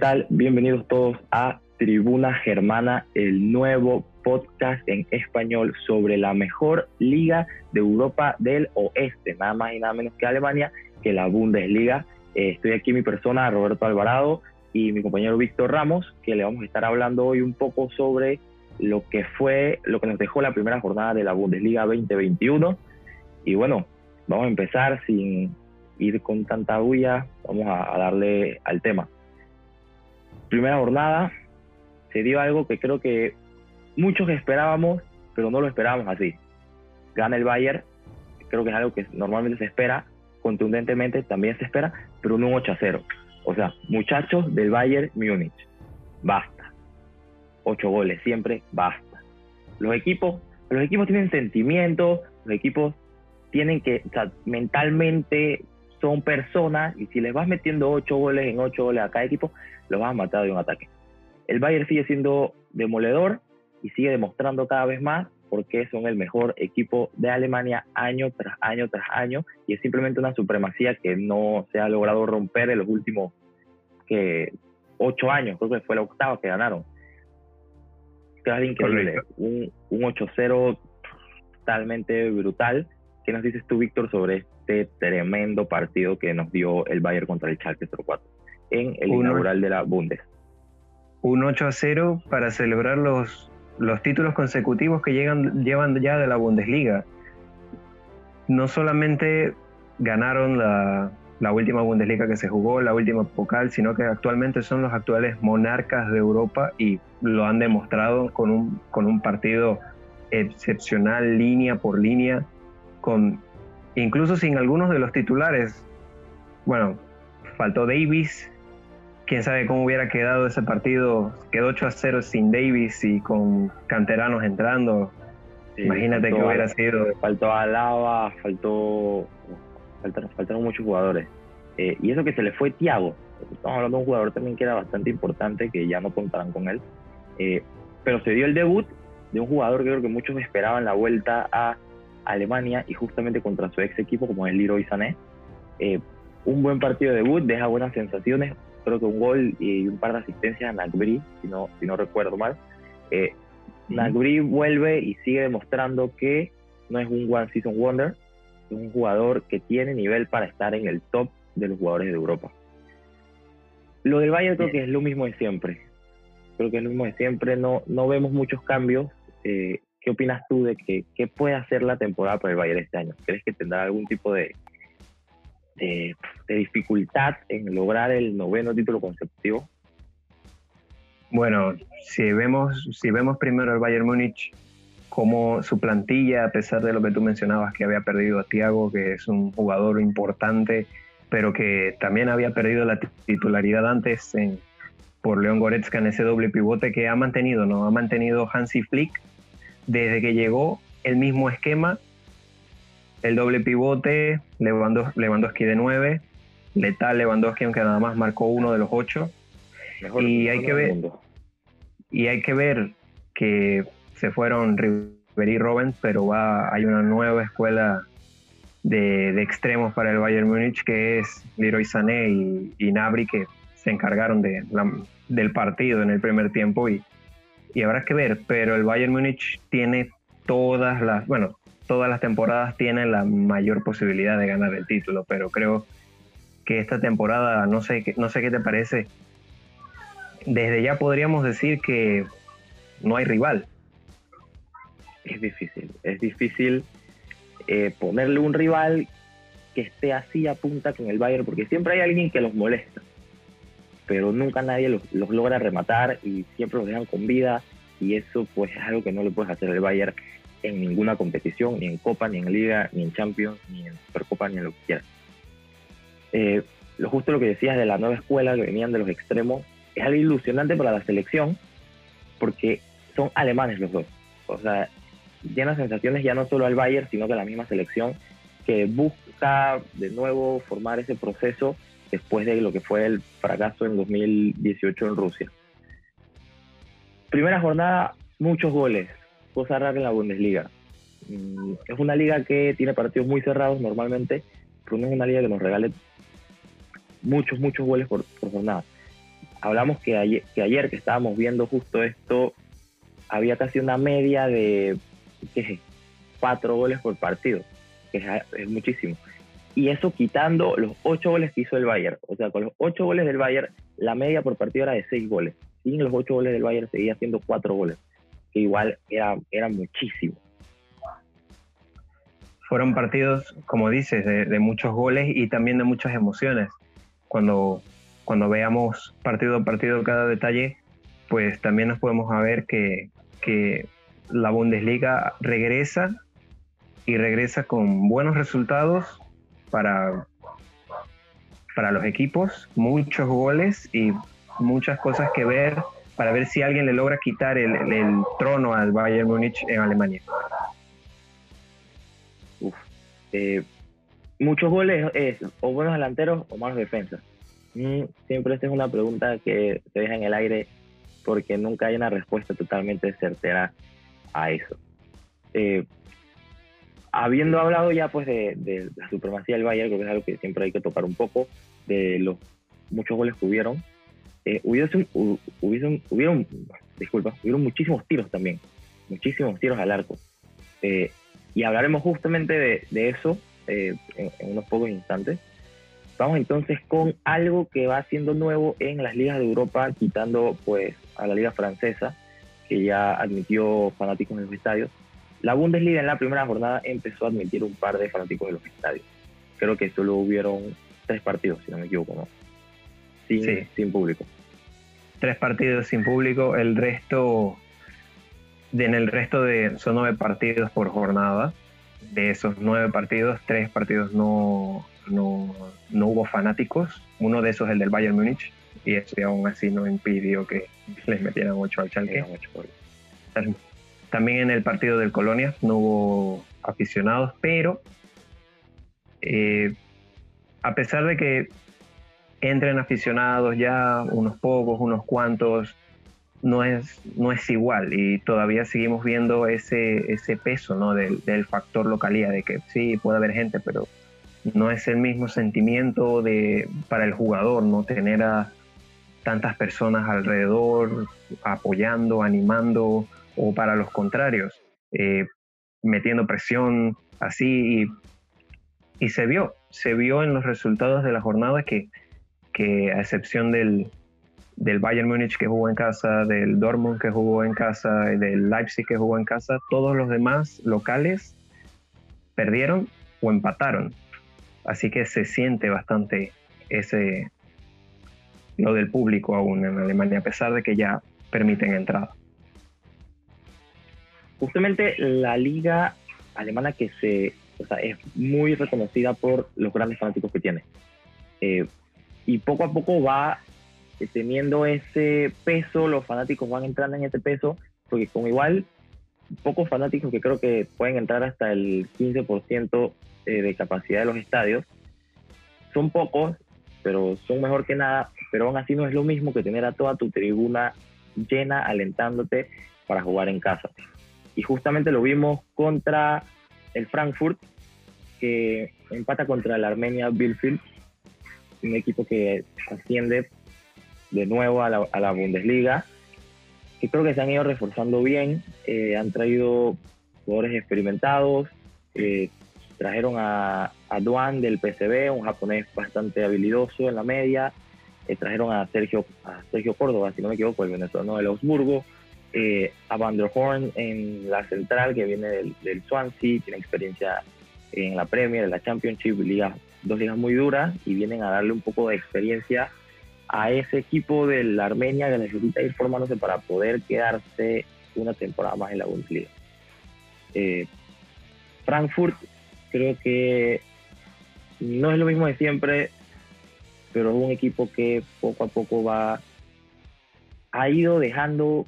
¿Qué tal? Bienvenidos todos a Tribuna Germana, el nuevo podcast en español sobre la mejor liga de Europa del Oeste, nada más y nada menos que Alemania, que la Bundesliga. Eh, estoy aquí mi persona, Roberto Alvarado, y mi compañero Víctor Ramos, que le vamos a estar hablando hoy un poco sobre lo que fue, lo que nos dejó la primera jornada de la Bundesliga 2021. Y bueno, vamos a empezar sin ir con tanta bulla, vamos a darle al tema primera jornada se dio algo que creo que muchos esperábamos, pero no lo esperábamos así. Gana el Bayern, creo que es algo que normalmente se espera, contundentemente también se espera, pero no un 8 a 0. O sea, muchachos del Bayern Múnich, basta. Ocho goles siempre, basta. Los equipos, los equipos tienen sentimientos, los equipos tienen que, o sea, mentalmente son personas y si les vas metiendo ocho goles en ocho goles a cada equipo, los vas a matar de un ataque. El Bayern sigue siendo demoledor y sigue demostrando cada vez más porque son el mejor equipo de Alemania año tras año tras año y es simplemente una supremacía que no se ha logrado romper en los últimos que ocho años, creo que fue la octava que ganaron. Es increíble, un, un 8-0 totalmente brutal. ¿Qué nos dices tú, Víctor, sobre este tremendo partido que nos dio el Bayern contra el Schalke 04 en el inaugural de la Bundes. Un 8 a 0 para celebrar los, los títulos consecutivos que llegan, llevan ya de la Bundesliga. No solamente ganaron la, la última Bundesliga que se jugó, la última Pokal, sino que actualmente son los actuales monarcas de Europa y lo han demostrado con un, con un partido excepcional línea por línea, con incluso sin algunos de los titulares. Bueno, faltó Davis, quién sabe cómo hubiera quedado ese partido. Quedó 8 a 0 sin Davis y con canteranos entrando. Imagínate que hubiera sido. Faltó Alaba, faltó. Faltaron, faltaron muchos jugadores. Eh, y eso que se le fue Thiago. Estamos hablando de un jugador también que era bastante importante, que ya no contarán con él. Eh, pero se dio el debut de un jugador que creo que muchos esperaban la vuelta a Alemania y justamente contra su ex equipo como es Leroy Sané. Eh, un buen partido de debut, deja buenas sensaciones, creo que un gol y un par de asistencias a Nagbri, si no, si no recuerdo mal. Eh, vuelve y sigue demostrando que no es un One Season Wonder, es un jugador que tiene nivel para estar en el top de los jugadores de Europa. Lo del Bayern creo que es lo mismo de siempre. Creo que es lo mismo de siempre. No, no vemos muchos cambios. Eh, ¿Qué opinas tú de que, qué puede hacer la temporada para el Bayern este año? ¿Crees que tendrá algún tipo de, de, dificultad en lograr el noveno título consecutivo? Bueno, si vemos, si vemos primero al Bayern Múnich como su plantilla, a pesar de lo que tú mencionabas, que había perdido a Thiago, que es un jugador importante, pero que también había perdido la titularidad antes en, por León Goretzka en ese doble pivote que ha mantenido, ¿no? Ha mantenido Hansi Flick desde que llegó el mismo esquema, el doble pivote, Lewandowski de 9, letal Lewandowski aunque nada más marcó uno de los ocho. y hay que ver y hay que ver que se fueron Ribery y Robben, pero va hay una nueva escuela de, extremos para el Bayern Múnich que es Leroy Sané y, y Nabri que se encargaron de del partido en el primer tiempo y y habrá que ver, pero el Bayern Múnich tiene todas las, bueno, todas las temporadas tiene la mayor posibilidad de ganar el título, pero creo que esta temporada, no sé, no sé qué te parece, desde ya podríamos decir que no hay rival. Es difícil, es difícil eh, ponerle un rival que esté así a punta con el Bayern, porque siempre hay alguien que los molesta pero nunca nadie los, logra rematar y siempre los dejan con vida y eso pues es algo que no le puedes hacer al Bayern en ninguna competición, ni en Copa, ni en Liga, ni en Champions, ni en Supercopa, ni en lo que quieras. Eh, lo justo lo que decías de la nueva escuela que venían de los extremos es algo ilusionante para la selección porque son alemanes los dos. O sea, llena sensaciones ya no solo al Bayern, sino que a la misma selección que busca de nuevo formar ese proceso después de lo que fue el fracaso en 2018 en Rusia. Primera jornada, muchos goles, cosa rara en la Bundesliga. Mm, es una liga que tiene partidos muy cerrados normalmente, pero no es una liga que nos regale muchos, muchos goles por, jornada. hablamos que ayer, que ayer que estábamos viendo justo esto, había casi una media de ¿qué cuatro goles por partido, que es, muchísimo. Y eso quitando los ocho goles que hizo el Bayern. O sea, con los ocho goles del Bayern, la media por partido era de seis goles. Sin los ocho goles del Bayern seguía haciendo cuatro goles, que igual era, era muchísimo. Fueron partidos, como dices, de, de muchos goles y también de muchas emociones. Cuando cuando veamos partido a partido cada detalle, pues también nos podemos ver que, que la Bundesliga regresa y regresa con buenos resultados para, para los equipos, muchos goles y muchas cosas que ver para ver si alguien le logra quitar el, trono al Bayern Múnich en Alemania. Eh, muchos goles o buenos delanteros o malos defensas. Mm, siempre esta es una pregunta que se deja en el aire porque nunca hay una respuesta totalmente certera a eso. Eh, habiendo hablado ya pues de, la supremacía del Bayern, creo que es algo que siempre hay que tocar un poco, de los muchos goles que hubieron, eh, hubieron, hubieron, disculpa, hubieron muchísimos tiros también, muchísimos tiros al arco. Eh, y hablaremos justamente de, eso en, unos pocos instantes. Vamos entonces con algo que va siendo nuevo en las ligas de Europa, quitando pues a la liga francesa, que ya admitió fanáticos en los estadios. La Bundesliga en la primera jornada empezó a admitir un par de fanáticos en los estadios. Creo que solo hubieron tres partidos, si no me equivoco, ¿no? Sin, sí. sin público. Tres partidos sin público, el resto, en el resto de, son nueve partidos por jornada. De esos nueve partidos, tres partidos no, no, no hubo fanáticos. Uno de esos es el del Bayern Múnich, y eso aún así no impidió que les metieran 8 al Schalke. También en el partido del Colonia no hubo aficionados, pero eh, a pesar de que entren aficionados ya, unos pocos, unos cuantos, no es, no es igual y todavía seguimos viendo ese, ese peso ¿no? del, del factor localidad, de que sí, puede haber gente, pero no es el mismo sentimiento de, para el jugador, no tener a tantas personas alrededor apoyando, animando, o para los contrarios, eh, metiendo presión así. Y, se vio, se vio en los resultados de la jornada que, que a excepción del, del Bayern Múnich que jugó en casa, del Dortmund que jugó en casa, del Leipzig que jugó en casa, todos los demás locales perdieron o empataron. Así que se siente bastante ese lo del público aún en Alemania, a pesar de que ya permiten entrada. Justamente la liga alemana que se, o sea, es muy reconocida por los grandes fanáticos que tiene. Eh, y poco a poco va teniendo ese peso, los fanáticos van entrando en ese peso, porque con igual pocos fanáticos que creo que pueden entrar hasta el 15% eh, de capacidad de los estadios. Son pocos, pero son mejor que nada, pero aún así no es lo mismo que tener a toda tu tribuna llena alentándote para jugar en casa. Y justamente lo vimos contra el Frankfurt, que empata contra el Armenia Bielefeld, un equipo que asciende de nuevo a la, a la Bundesliga, que creo que se han ido reforzando bien, eh, han traído jugadores experimentados, eh, Trajeron a, a Duan del PCB, un japonés bastante habilidoso en la media. Eh, trajeron a Sergio, a Sergio Córdoba, si no me equivoco, el venezolano del Augsburgo. Eh, a Van der Horn en la central, que viene del, Swansea, tiene experiencia en la Premier, en la Championship, liga, dos ligas muy duras, y vienen a darle un poco de experiencia a ese equipo de la Armenia que necesita ir formándose para poder quedarse una temporada más en la Bundesliga. Eh, Frankfurt creo que no es lo mismo de siempre, pero es un equipo que poco a poco va ha ido dejando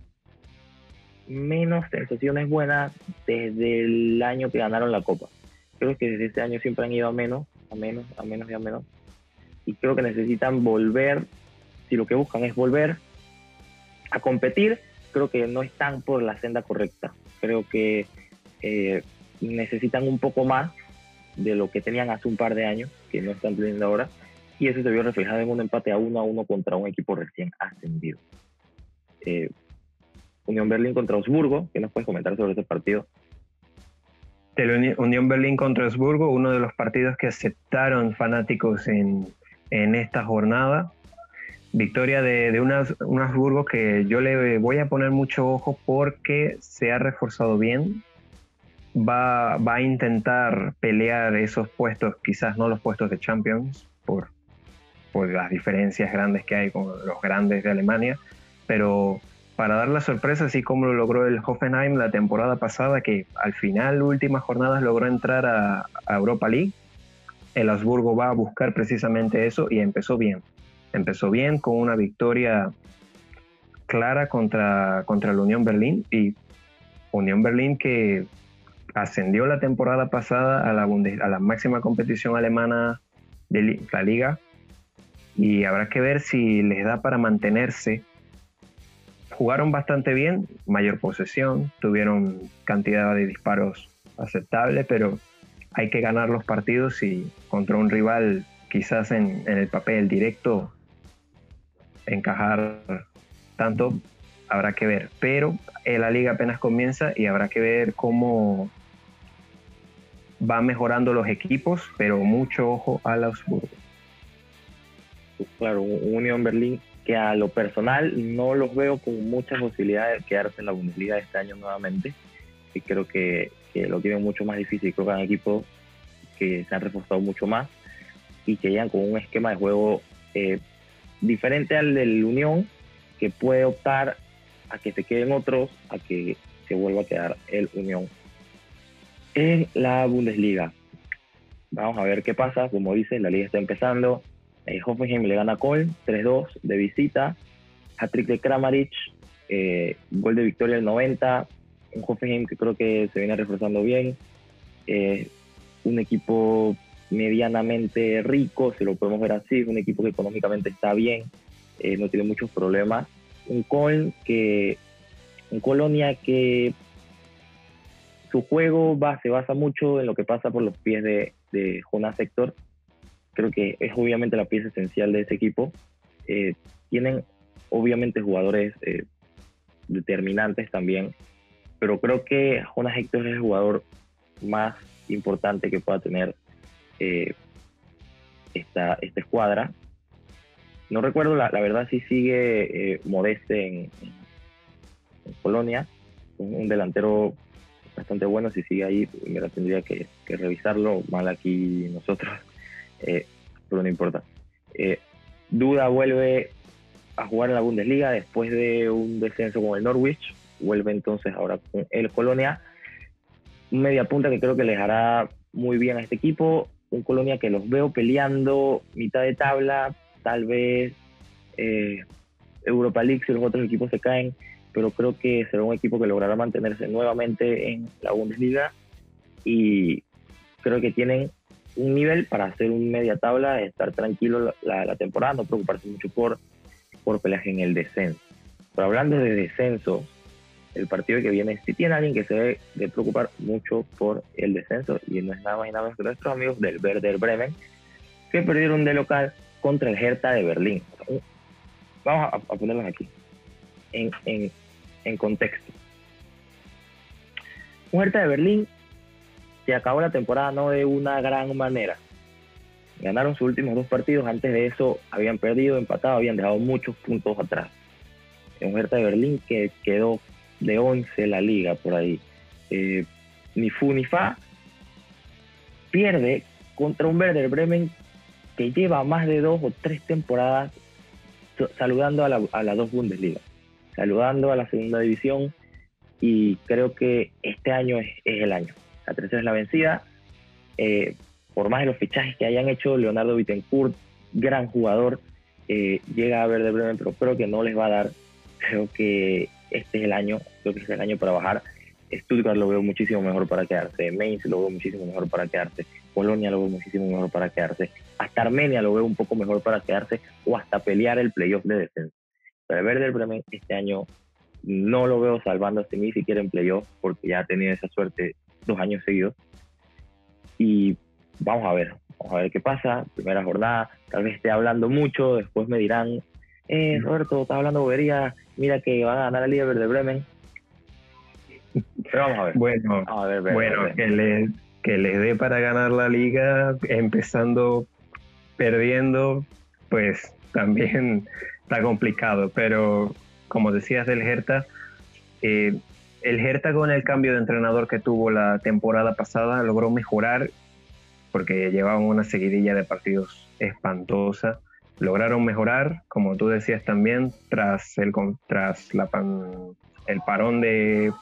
menos sensaciones buenas desde el año que ganaron la Copa. Creo que desde este año siempre han ido a menos, a menos, a menos y a menos. Y creo que necesitan volver, si lo que buscan es volver a competir, creo que no están por la senda correcta. Creo que eh, necesitan un poco más de lo que tenían hace un par de años, que no están teniendo ahora. y eso se vio reflejado en un empate a uno a uno contra un equipo recién ascendido. Eh, Unión Berlín contra Osburgo, ¿qué nos puedes comentar sobre este partido? El Unión Berlín contra Osburgo, uno de los partidos que aceptaron fanáticos en, en esta jornada. Victoria de, de un Habsburgo que yo le voy a poner mucho ojo porque se ha reforzado bien. Va, va a intentar pelear esos puestos, quizás no los puestos de Champions, por, por las diferencias grandes que hay con los grandes de Alemania, pero para dar la sorpresa, así como lo logró el Hoffenheim la temporada pasada, que al final, últimas jornadas, logró entrar a, Europa League, el Habsburgo va a buscar precisamente eso y empezó bien empezó bien con una victoria clara contra, contra la Unión Berlín y Unión Berlín que ascendió la temporada pasada a la máxima competición alemana de la liga y habrá que ver si les da para mantenerse. Jugaron bastante bien, mayor posesión, tuvieron cantidad de disparos aceptable, pero hay que ganar los partidos y contra un rival quizás en, el papel directo encajar tanto, habrá que ver. Pero eh, la liga apenas comienza y habrá que ver cómo va mejorando los equipos, pero mucho ojo a Augsburgo. Claro, Unión Berlín que a lo personal no los veo con muchas posibilidades de quedarse en la Bundesliga este año nuevamente. Y creo que, lo tienen mucho más difícil. Creo que han equipos que se han reforzado mucho más y que llegan con un esquema de juego eh, diferente al del Unión, que puede optar a que se queden otros, a que se vuelva a quedar el Unión. En la Bundesliga, vamos a ver qué pasa. Como dice, la liga está empezando. Eh, Hoffenheim le gana a Köln 3-2 de visita. Hat-trick de Kramaric, eh, gol de victoria el 90. Un Hoffenheim que creo que se viene reforzando bien. Eh, un equipo medianamente rico, si lo podemos ver así, un equipo que económicamente está bien, no tiene muchos problemas. Un Col que, un Colonia que su juego va, se basa mucho en lo que pasa por los pies de, de Jonas Sector. Creo que es obviamente la pieza esencial de ese equipo. Eh, tienen obviamente jugadores eh, determinantes también, pero creo que Jonas Hector es el jugador más importante que pueda tener eh, esta, esta escuadra. No recuerdo, la, verdad, si sigue eh, Modeste en, Polonia, un, delantero bastante bueno, si sigue ahí, me tendría que, revisarlo, mal aquí nosotros, eh, pero no importa. Eh, Duda vuelve a jugar en la Bundesliga después de un descenso con el Norwich, vuelve entonces ahora con el Colonia, media punta que creo que les hará muy bien a este equipo, un Colonia que los veo peleando mitad de tabla, tal vez eh, Europa League si los otros equipos se caen, pero creo que será un equipo que logrará mantenerse nuevamente en la Bundesliga. Y creo que tienen un nivel para hacer un media tabla, estar tranquilo la, temporada, no preocuparse mucho por, por peleas en el descenso. Pero hablando de descenso, el partido que viene si tiene alguien que se debe de preocupar mucho por el descenso y no es nada más y nada menos que nuestros amigos del Werder Bremen que perdieron de local contra el Hertha de Berlín. Vamos a, ponerlos aquí en, en, en contexto. Un Hertha de Berlín se acabó la temporada no de una gran manera. Ganaron sus últimos dos partidos, antes de eso habían perdido, empatado, habían dejado muchos puntos atrás. Un Hertha de Berlín que quedó de 11 la liga por ahí. Eh, ni fu ni fa pierde contra un Werder Bremen que lleva más de dos o tres temporadas saludando a la, a dos Bundesliga, saludando a la segunda división y creo que este año es, el año. La tercera es la vencida. Eh, por más de los fichajes que hayan hecho, Leonardo Bittencourt, gran jugador, eh, llega a Werder Bremen, pero creo que no les va a dar. Creo que este es el año, creo que es el año para bajar. Stuttgart lo veo muchísimo mejor para quedarse, Mainz lo veo muchísimo mejor para quedarse, Polonia lo veo muchísimo mejor para quedarse, hasta Armenia lo veo un poco mejor para quedarse o hasta pelear el playoff de descenso. Pero el Werder Bremen este año no lo veo salvándose ni siquiera en playoff porque ya ha tenido esa suerte dos años seguidos. Y vamos a ver, Vamos a ver qué pasa. Primera jornada, tal vez esté hablando mucho, después me dirán, eh, Roberto, estás hablando bobería, mira que van a ganar el líder de Bremen. Pero vamos a ver. Bueno, bueno que, les, que les dé para ganar la liga empezando perdiendo, pues también está complicado. Pero como decías del Hertha, eh, el Hertha con el cambio de entrenador que tuvo la temporada pasada logró mejorar porque llevaban una seguidilla de partidos espantosa. Lograron mejorar, como tú decías también, tras el, tras la el parón de,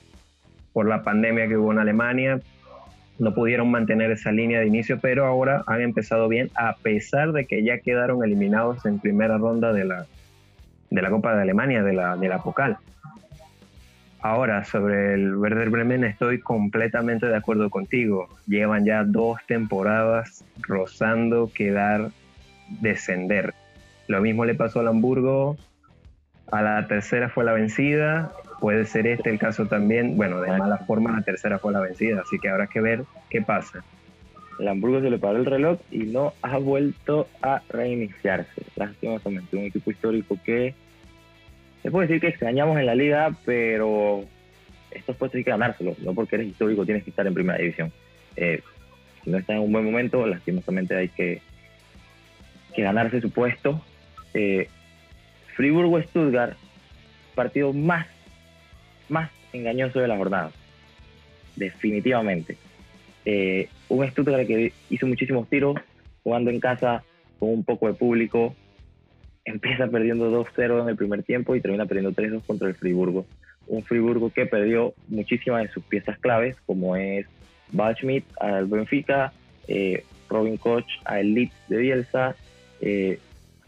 por la pandemia que hubo en Alemania. No pudieron mantener esa línea de inicio, pero ahora han empezado bien, a pesar de que ya quedaron eliminados en primera ronda de la, de la Copa de Alemania, de la, de la Pocal. Ahora, sobre el Werder Bremen estoy completamente de acuerdo contigo. Llevan ya dos temporadas rozando quedar descender. Lo mismo le pasó al Hamburgo. A la tercera fue la vencida. Puede ser este el caso también. Bueno, de mala forma la tercera fue la vencida. Así que habrá que ver qué pasa. El Hamburgo se le paró el reloj y no ha vuelto a reiniciarse. Lastimosamente, un equipo histórico que se puede decir que extrañamos en la liga, pero estos puestos hay que ganárselo. No porque eres histórico tienes que estar en primera división. Eh, si no estás en un buen momento, lastimosamente hay que, que ganarse su puesto. Eh, Friburgo-Stuttgart, partido más, más engañoso de la jornada. Definitivamente. Eh, un Stuttgart que hizo muchísimos tiros, jugando en casa con un poco de público, empieza perdiendo 2-0 en el primer tiempo y termina perdiendo 3-2 contra el Friburgo. Un Friburgo que perdió muchísimas de sus piezas claves, como es Bachmit al Benfica, eh, Robin Koch al Leeds de Bielsa, eh,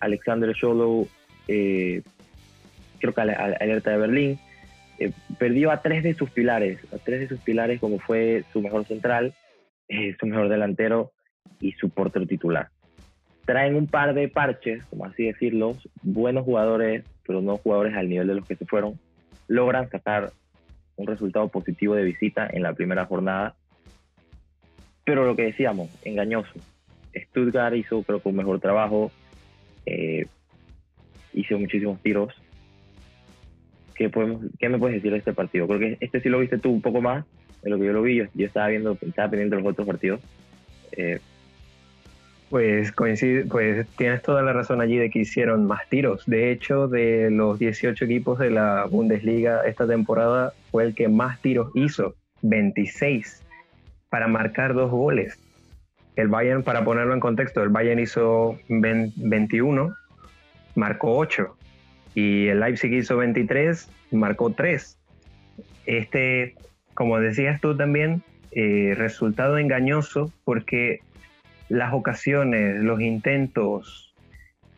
Alexander Scholow, eh, creo que al, Alerta de Berlín. perdió a tres de sus pilares, a tres de sus pilares como fue su mejor central, su mejor delantero y su portero titular traen un par de parches, como así decirlo, buenos jugadores, pero no jugadores al nivel de los que se fueron, logran sacar un resultado positivo de visita en la primera jornada. Pero lo que decíamos, engañoso. Stuttgart hizo creo que un mejor trabajo, eh, hizo muchísimos tiros. ¿Qué, podemos, ¿Qué me puedes decir de este partido? Creo que este sí lo viste tú un poco más de lo que yo lo vi. Yo, estaba viendo, estaba pendiente de los otros partidos. Eh, pues coincide, pues tienes toda la razón allí de que hicieron más tiros. De hecho, de los 18 equipos de la Bundesliga esta temporada fue el que más tiros hizo, 26, para marcar dos goles. El Bayern, para ponerlo en contexto, el Bayern hizo 21, marcó 8. Y el Leipzig hizo 23, marcó 3. Este, como decías tú también, eh, resultado engañoso porque las ocasiones, los intentos,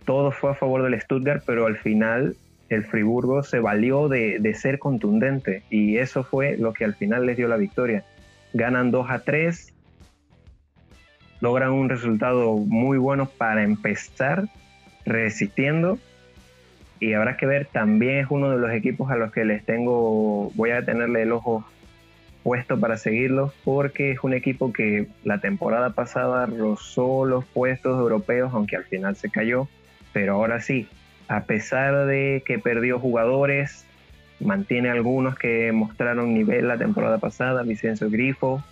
todo fue a favor del Stuttgart, pero al final el Friburgo se valió de, ser contundente y eso fue lo que al final les dio la victoria. Ganan 2 a 3, logran un resultado muy bueno para empezar resistiendo y habrá que ver, también es uno de los equipos a los que les tengo, voy a tenerle el ojo puesto para seguirlos porque es un equipo que la temporada pasada rozó los puestos europeos, aunque al final se cayó. Pero ahora sí, a pesar de que perdió jugadores, mantiene algunos que mostraron nivel la temporada pasada, Vicenzo Grifo,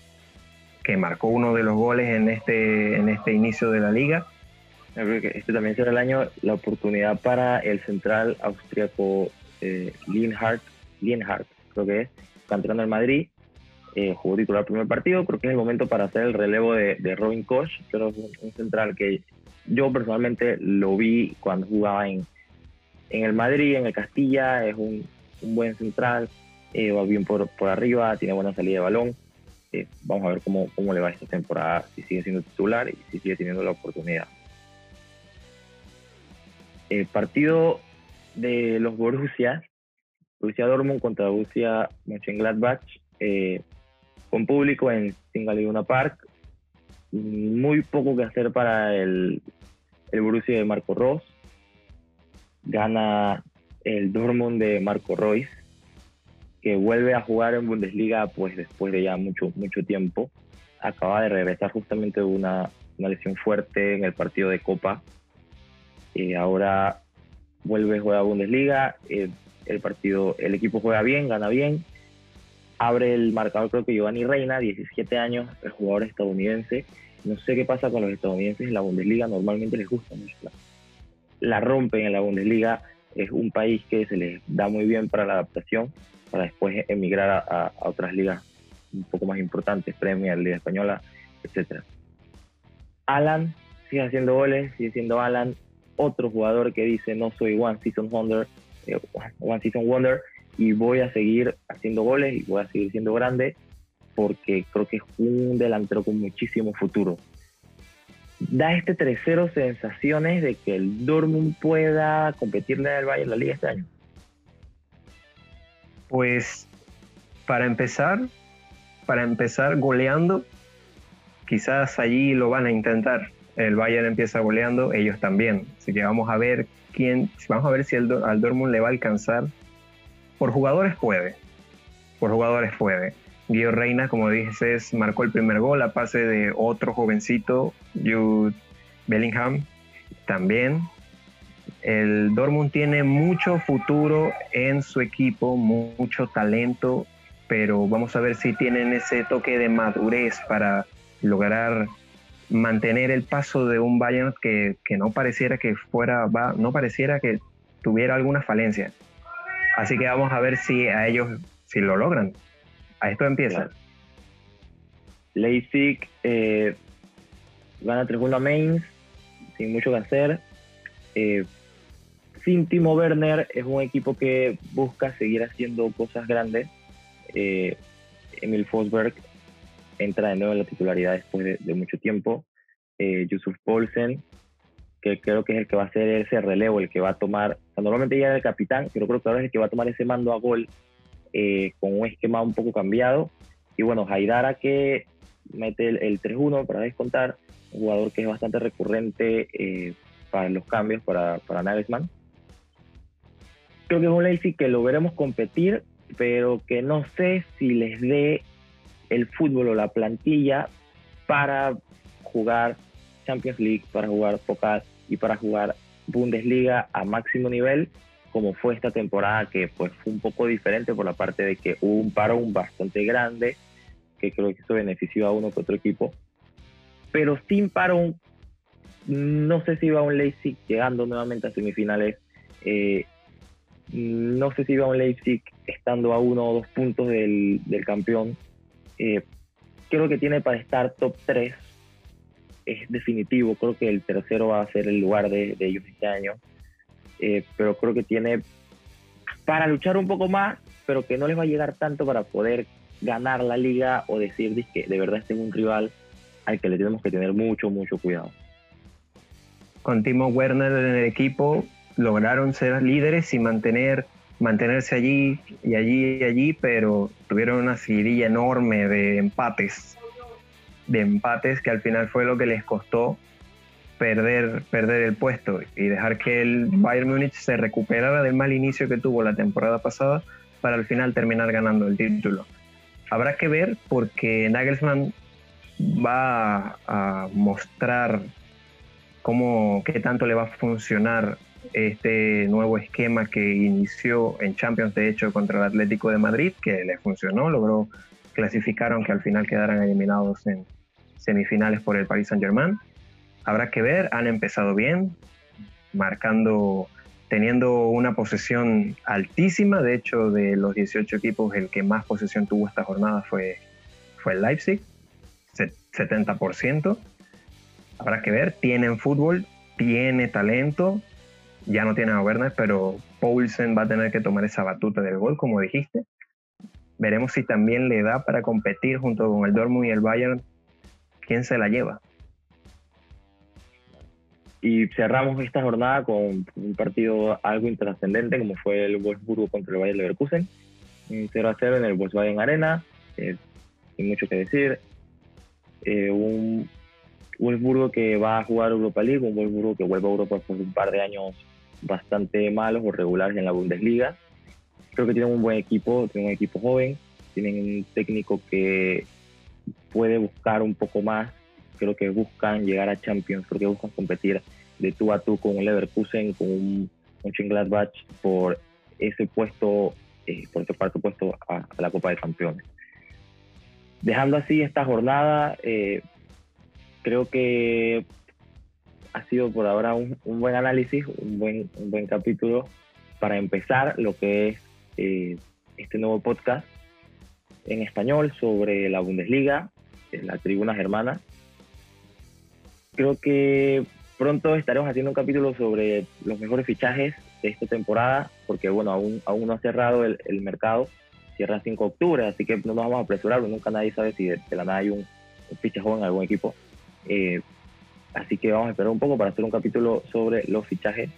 que marcó uno de los goles en este, en este inicio de la liga. que este también será el año, la oportunidad para el central austriaco eh, Lienhardt, creo que es, campeón Madrid, eh, jugó titular primer partido. Creo que es el momento para hacer el relevo de, Robin Koch, pero es un, central que yo personalmente lo vi cuando jugaba en, en el Madrid, en el Castilla. Es un, buen central, eh, va bien por, por arriba, tiene buena salida de balón. Eh, vamos a ver cómo, cómo le va esta temporada, si sigue siendo titular y si sigue teniendo la oportunidad. El partido de los Borussia, Borussia Dortmund contra Borussia Mönchengladbach, eh, con público en Singaliduna Park. Muy poco que hacer para el, el Borussia de Marco Ross. Gana el Dortmund de Marco Royce. que vuelve a jugar en Bundesliga pues después de ya mucho, mucho tiempo. Acaba de regresar justamente de una, una lesión fuerte en el partido de Copa. y ahora vuelve a jugar a Bundesliga. Eh, el partido, el equipo juega bien, gana bien. Abre el marcador, creo que Giovanni Reina, 17 años, el jugador estadounidense. No sé qué pasa con los estadounidenses en la Bundesliga, normalmente les gusta mucho. La, rompen en la Bundesliga, es un país que se les da muy bien para la adaptación, para después emigrar a, otras ligas un poco más importantes, Premier, Liga Española, etcétera. Alan sigue haciendo goles, sigue siendo Alan, otro jugador que dice no soy One Season Wonder, eh, One Season Wonder y voy a seguir haciendo goles y voy a seguir siendo grande porque creo que es un delantero con muchísimo futuro. Da este 3-0 sensaciones de que el Dortmund pueda competirle al Bayern la liga este año. Pues para empezar, para empezar goleando, quizás allí lo van a intentar. El Bayern empieza goleando, ellos también. Así que vamos a ver quién, vamos a ver si el, al Dortmund le va a alcanzar. Por jugadores puede, por jugadores puede. Guido Reina, como dices, marcó el primer gol a pase de otro jovencito, Jude Bellingham, también. El Dortmund tiene mucho futuro en su equipo, mucho talento, pero vamos a ver si tienen ese toque de madurez para lograr mantener el paso de un Bayern que, no pareciera que fuera, no pareciera que tuviera alguna falencia. Así que vamos a ver si a ellos, si lo logran. A esto empieza. Leipzig eh, 3-1 a Mainz, sin mucho que hacer. Eh, sin Timo Werner es un equipo que busca seguir haciendo cosas grandes. Eh, Emil Fosberg entra de nuevo en la titularidad después de, mucho tiempo. Eh, Yusuf Paulsen, que creo que es el que va a hacer ese relevo, el que va a tomar, normalmente ya el capitán, pero creo que ahora es el que va a tomar ese mando a gol eh, con un esquema un poco cambiado. Y bueno, Haidara que mete el, 3-1 para descontar, un jugador que es bastante recurrente eh, para los cambios para, para Nagelsmann. Creo que es un Leipzig que lo veremos competir, pero que no sé si les dé el fútbol o la plantilla para jugar Champions League, para jugar Pokal y para jugar Bundesliga a máximo nivel, como fue esta temporada, que pues fue un poco diferente por la parte de que hubo un parón bastante grande, que creo que eso benefició a uno que otro equipo. Pero sin parón, no sé si iba un Leipzig llegando nuevamente a semifinales. Eh, no sé si iba un Leipzig estando a uno o dos puntos del, del campeón eh, creo que tiene para estar top 3. Es definitivo, creo que el tercero va a ser el lugar de, ellos este año. Eh, pero creo que tiene para luchar un poco más, pero que no les va a llegar tanto para poder ganar la liga o decir que de verdad este es un rival al que le tenemos que tener mucho, mucho cuidado. Con Timo Werner en el equipo lograron ser líderes y mantener mantenerse allí y allí y allí, pero tuvieron una seguidilla enorme de empates, de empates que al final fue lo que les costó perder, perder el puesto y dejar que el Bayern Múnich se recuperara del mal inicio que tuvo la temporada pasada para al final terminar ganando el título. Habrá que ver porque Nagelsmann va a mostrar cómo, qué tanto le va a funcionar este nuevo esquema que inició en Champions, de hecho, contra el Atlético de Madrid, que le funcionó, logró clasificar, aunque al final quedaran eliminados en semifinales por el Paris Saint-Germain. Habrá que ver, han empezado bien, marcando, teniendo una posesión altísima, de hecho, de los 18 equipos, el que más posesión tuvo esta jornada fue, fue el Leipzig, 70%. Habrá que ver, tienen fútbol, tiene talento, ya no tiene a Werner, pero Poulsen va a tener que tomar esa batuta del gol, como dijiste. Veremos si también le da para competir junto con el Dortmund y el Bayern. ¿Quién se la lleva? Y cerramos esta jornada con un partido algo intrascendente, como fue el Wolfsburgo contra el Bayern Leverkusen. 0 a 0 en el Volkswagen Arena, eh, sin mucho que decir. Eh, un Wolfsburgo que va a jugar Europa League, un Wolfsburgo que vuelve a Europa por un par de años bastante malos o regulares en la Bundesliga. creo que tienen un buen equipo, tienen un equipo joven, tienen un técnico que puede buscar un poco más, creo que buscan llegar a Champions, creo que buscan competir de tú a tú con un Leverkusen, con un Mönchengladbach por ese puesto, eh, por ese cuarto puesto a, la Copa de Campeones. Dejando así esta jornada, eh, creo que ha sido por ahora un, buen análisis, un buen, un buen capítulo para empezar lo que es eh, este nuevo podcast en español sobre la Bundesliga, la tribuna germana. Creo que pronto estaremos haciendo un capítulo sobre los mejores fichajes de esta temporada, porque bueno, aún, aún no ha cerrado el, mercado, cierra el 5 de octubre, así que no nos vamos a apresurar, nunca nadie sabe si de, la nada hay un, un fichaje en algún equipo. Eh, así que vamos a esperar un poco para hacer un capítulo sobre los fichajes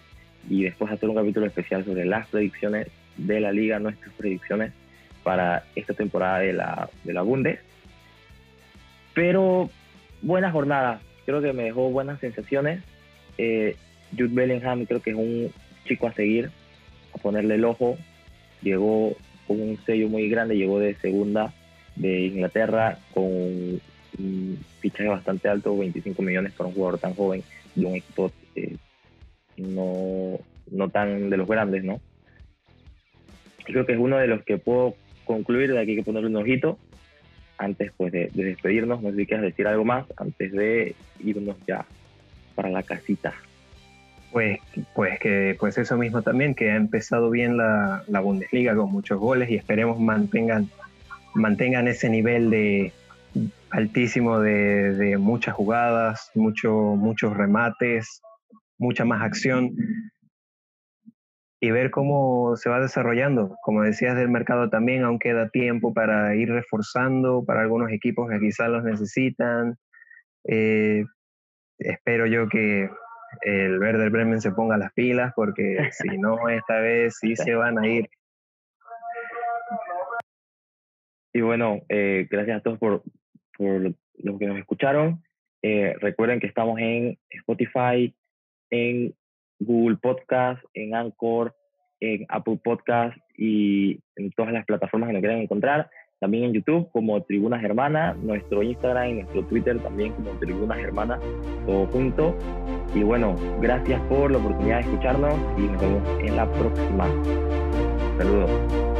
y después hacer un capítulo especial sobre las predicciones de la liga, nuestras predicciones para esta temporada de la, de la Bundes. Pero buena jornada, creo que me dejó buenas sensaciones. Eh, Jude Bellingham creo que es un chico a seguir, a ponerle el ojo. Llegó con un sello muy grande, llegó de segunda de Inglaterra con un fichaje bastante alto, 25 millones para un jugador tan joven y un equipo eh, no, no tan de los grandes, ¿no? Creo que es uno de los que puedo concluir, de aquí hay que ponerle un ojito antes pues de, despedirnos. No sé si quieres decir algo más antes de irnos ya para la casita. Pues, pues que pues eso mismo también, que ha empezado bien la, la Bundesliga con muchos goles y esperemos mantengan, mantengan ese nivel de altísimo de, de muchas jugadas, mucho, muchos remates, mucha más acción y ver cómo se va desarrollando. Como decías del mercado también, aún queda tiempo para ir reforzando para algunos equipos que quizás los necesitan. Eh, espero yo que el Werder Bremen se ponga las pilas porque si no, esta vez sí se van a ir. Y bueno, eh, gracias a todos por, por los que nos escucharon. Eh, recuerden que estamos en Spotify, en Google Podcast, en Anchor, en Apple Podcast y en todas las plataformas que nos quieran encontrar. También en YouTube como Tribunas Hermanas, nuestro Instagram y nuestro Twitter también como Tribunas Hermanas, todo junto. Y bueno, gracias por la oportunidad de escucharnos y nos vemos en la próxima. Saludos.